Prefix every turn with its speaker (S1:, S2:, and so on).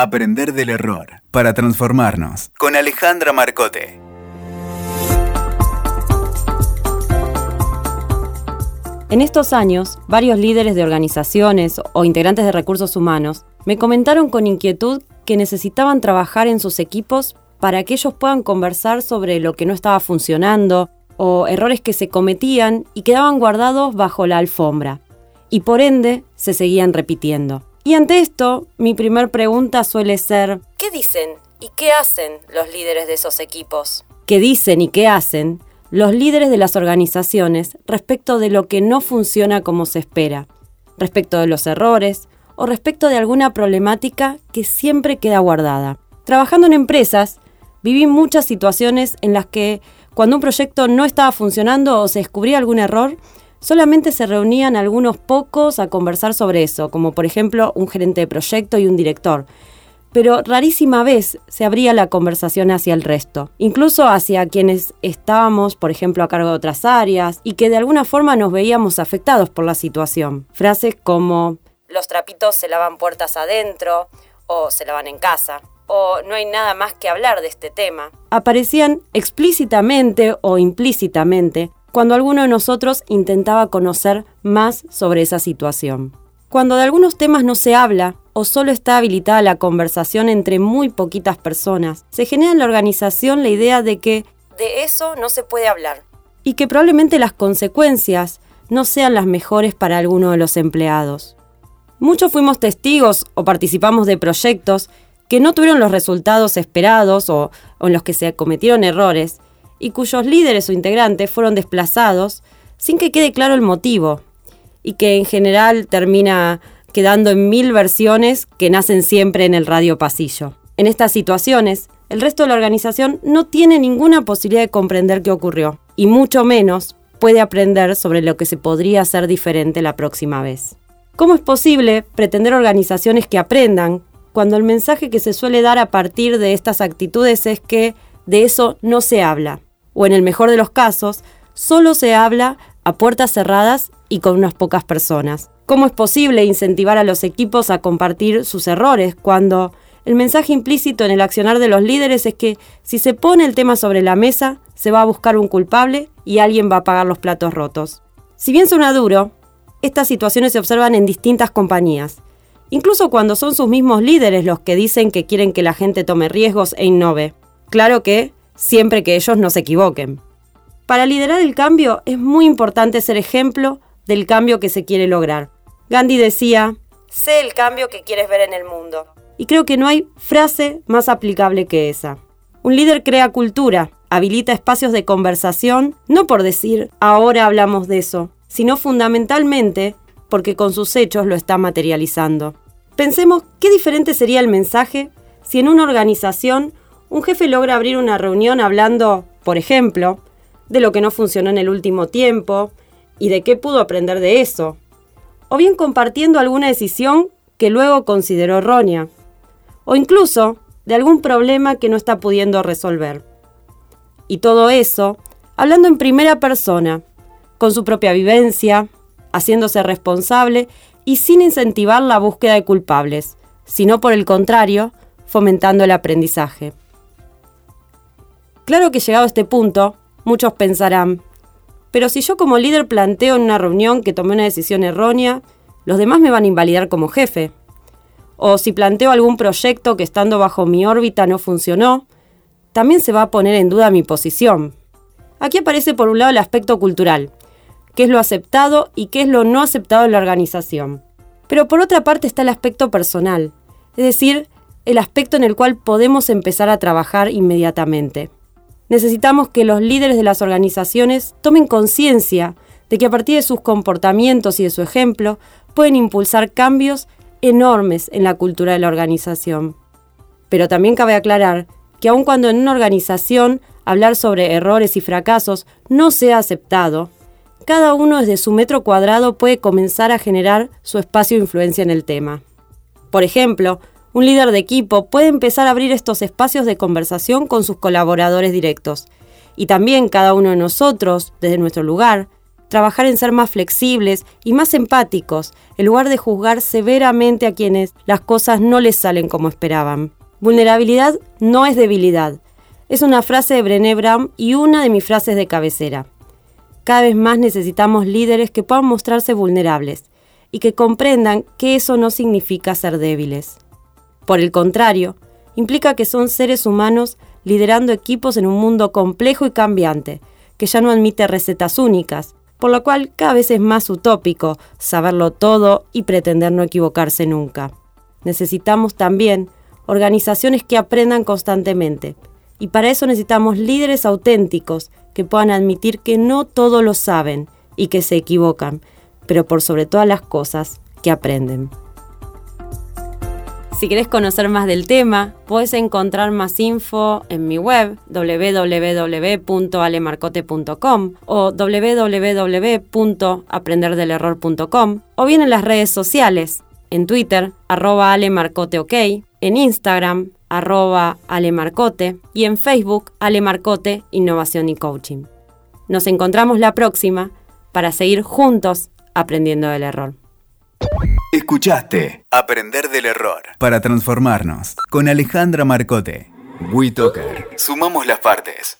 S1: Aprender del error para transformarnos con Alejandra Marcote.
S2: En estos años, varios líderes de organizaciones o integrantes de recursos humanos me comentaron con inquietud que necesitaban trabajar en sus equipos para que ellos puedan conversar sobre lo que no estaba funcionando o errores que se cometían y quedaban guardados bajo la alfombra, y por ende se seguían repitiendo. Y ante esto, mi primer pregunta suele ser, ¿qué dicen y qué hacen los líderes de esos equipos? ¿Qué dicen y qué hacen los líderes de las organizaciones respecto de lo que no funciona como se espera, respecto de los errores o respecto de alguna problemática que siempre queda guardada? Trabajando en empresas, viví muchas situaciones en las que cuando un proyecto no estaba funcionando o se descubría algún error, solamente se reunían algunos pocos a conversar sobre eso, como por ejemplo un gerente de proyecto y un director. Pero rarísima vez se abría la conversación hacia el resto, incluso hacia quienes estábamos, por ejemplo, a cargo de otras áreas y que de alguna forma nos veíamos afectados por la situación. Frases como los trapitos se lavan puertas adentro o se lavan en casa o no hay nada más que hablar de este tema, aparecían explícitamente o implícitamente cuando alguno de nosotros intentaba conocer más sobre esa situación. Cuando de algunos temas no se habla o solo está habilitada la conversación entre muy poquitas personas, se genera en la organización la idea de que de eso no se puede hablar y que probablemente las consecuencias no sean las mejores para alguno de los empleados. Muchos fuimos testigos o participamos de proyectos que no tuvieron los resultados esperados o, o en los que se cometieron errores y cuyos líderes o integrantes fueron desplazados sin que quede claro el motivo, y que en general termina quedando en mil versiones que nacen siempre en el radio pasillo. En estas situaciones, el resto de la organización no tiene ninguna posibilidad de comprender qué ocurrió, y mucho menos puede aprender sobre lo que se podría hacer diferente la próxima vez. ¿Cómo es posible pretender organizaciones que aprendan cuando el mensaje que se suele dar a partir de estas actitudes es que de eso no se habla? O en el mejor de los casos, solo se habla a puertas cerradas y con unas pocas personas. ¿Cómo es posible incentivar a los equipos a compartir sus errores cuando el mensaje implícito en el accionar de los líderes es que si se pone el tema sobre la mesa, se va a buscar un culpable y alguien va a pagar los platos rotos? Si bien suena duro, estas situaciones se observan en distintas compañías, incluso cuando son sus mismos líderes los que dicen que quieren que la gente tome riesgos e innove. Claro que siempre que ellos no se equivoquen. Para liderar el cambio es muy importante ser ejemplo del cambio que se quiere lograr. Gandhi decía, sé el cambio que quieres ver en el mundo. Y creo que no hay frase más aplicable que esa. Un líder crea cultura, habilita espacios de conversación, no por decir, ahora hablamos de eso, sino fundamentalmente porque con sus hechos lo está materializando. Pensemos qué diferente sería el mensaje si en una organización un jefe logra abrir una reunión hablando, por ejemplo, de lo que no funcionó en el último tiempo y de qué pudo aprender de eso, o bien compartiendo alguna decisión que luego consideró errónea, o incluso de algún problema que no está pudiendo resolver. Y todo eso hablando en primera persona, con su propia vivencia, haciéndose responsable y sin incentivar la búsqueda de culpables, sino por el contrario, fomentando el aprendizaje. Claro que llegado a este punto, muchos pensarán, pero si yo como líder planteo en una reunión que tomé una decisión errónea, los demás me van a invalidar como jefe. O si planteo algún proyecto que estando bajo mi órbita no funcionó, también se va a poner en duda mi posición. Aquí aparece por un lado el aspecto cultural, qué es lo aceptado y qué es lo no aceptado en la organización. Pero por otra parte está el aspecto personal, es decir, el aspecto en el cual podemos empezar a trabajar inmediatamente necesitamos que los líderes de las organizaciones tomen conciencia de que a partir de sus comportamientos y de su ejemplo pueden impulsar cambios enormes en la cultura de la organización. Pero también cabe aclarar que aun cuando en una organización hablar sobre errores y fracasos no sea aceptado, cada uno desde su metro cuadrado puede comenzar a generar su espacio de influencia en el tema. Por ejemplo, un líder de equipo puede empezar a abrir estos espacios de conversación con sus colaboradores directos. Y también cada uno de nosotros, desde nuestro lugar, trabajar en ser más flexibles y más empáticos, en lugar de juzgar severamente a quienes las cosas no les salen como esperaban. Vulnerabilidad no es debilidad. Es una frase de Brené Brown y una de mis frases de cabecera. Cada vez más necesitamos líderes que puedan mostrarse vulnerables y que comprendan que eso no significa ser débiles. Por el contrario, implica que son seres humanos liderando equipos en un mundo complejo y cambiante, que ya no admite recetas únicas, por lo cual cada vez es más utópico saberlo todo y pretender no equivocarse nunca. Necesitamos también organizaciones que aprendan constantemente, y para eso necesitamos líderes auténticos que puedan admitir que no todo lo saben y que se equivocan, pero por sobre todas las cosas, que aprenden. Si querés conocer más del tema, puedes encontrar más info en mi web www.alemarcote.com o www.aprenderdelerror.com o bien en las redes sociales, en Twitter, arroba alemarcoteok, en Instagram, arroba alemarcote y en Facebook, alemarcote, innovación y coaching. Nos encontramos la próxima para seguir juntos aprendiendo del error.
S1: Escuchaste Aprender del Error para transformarnos con Alejandra Marcote. WeToker. Sumamos las partes.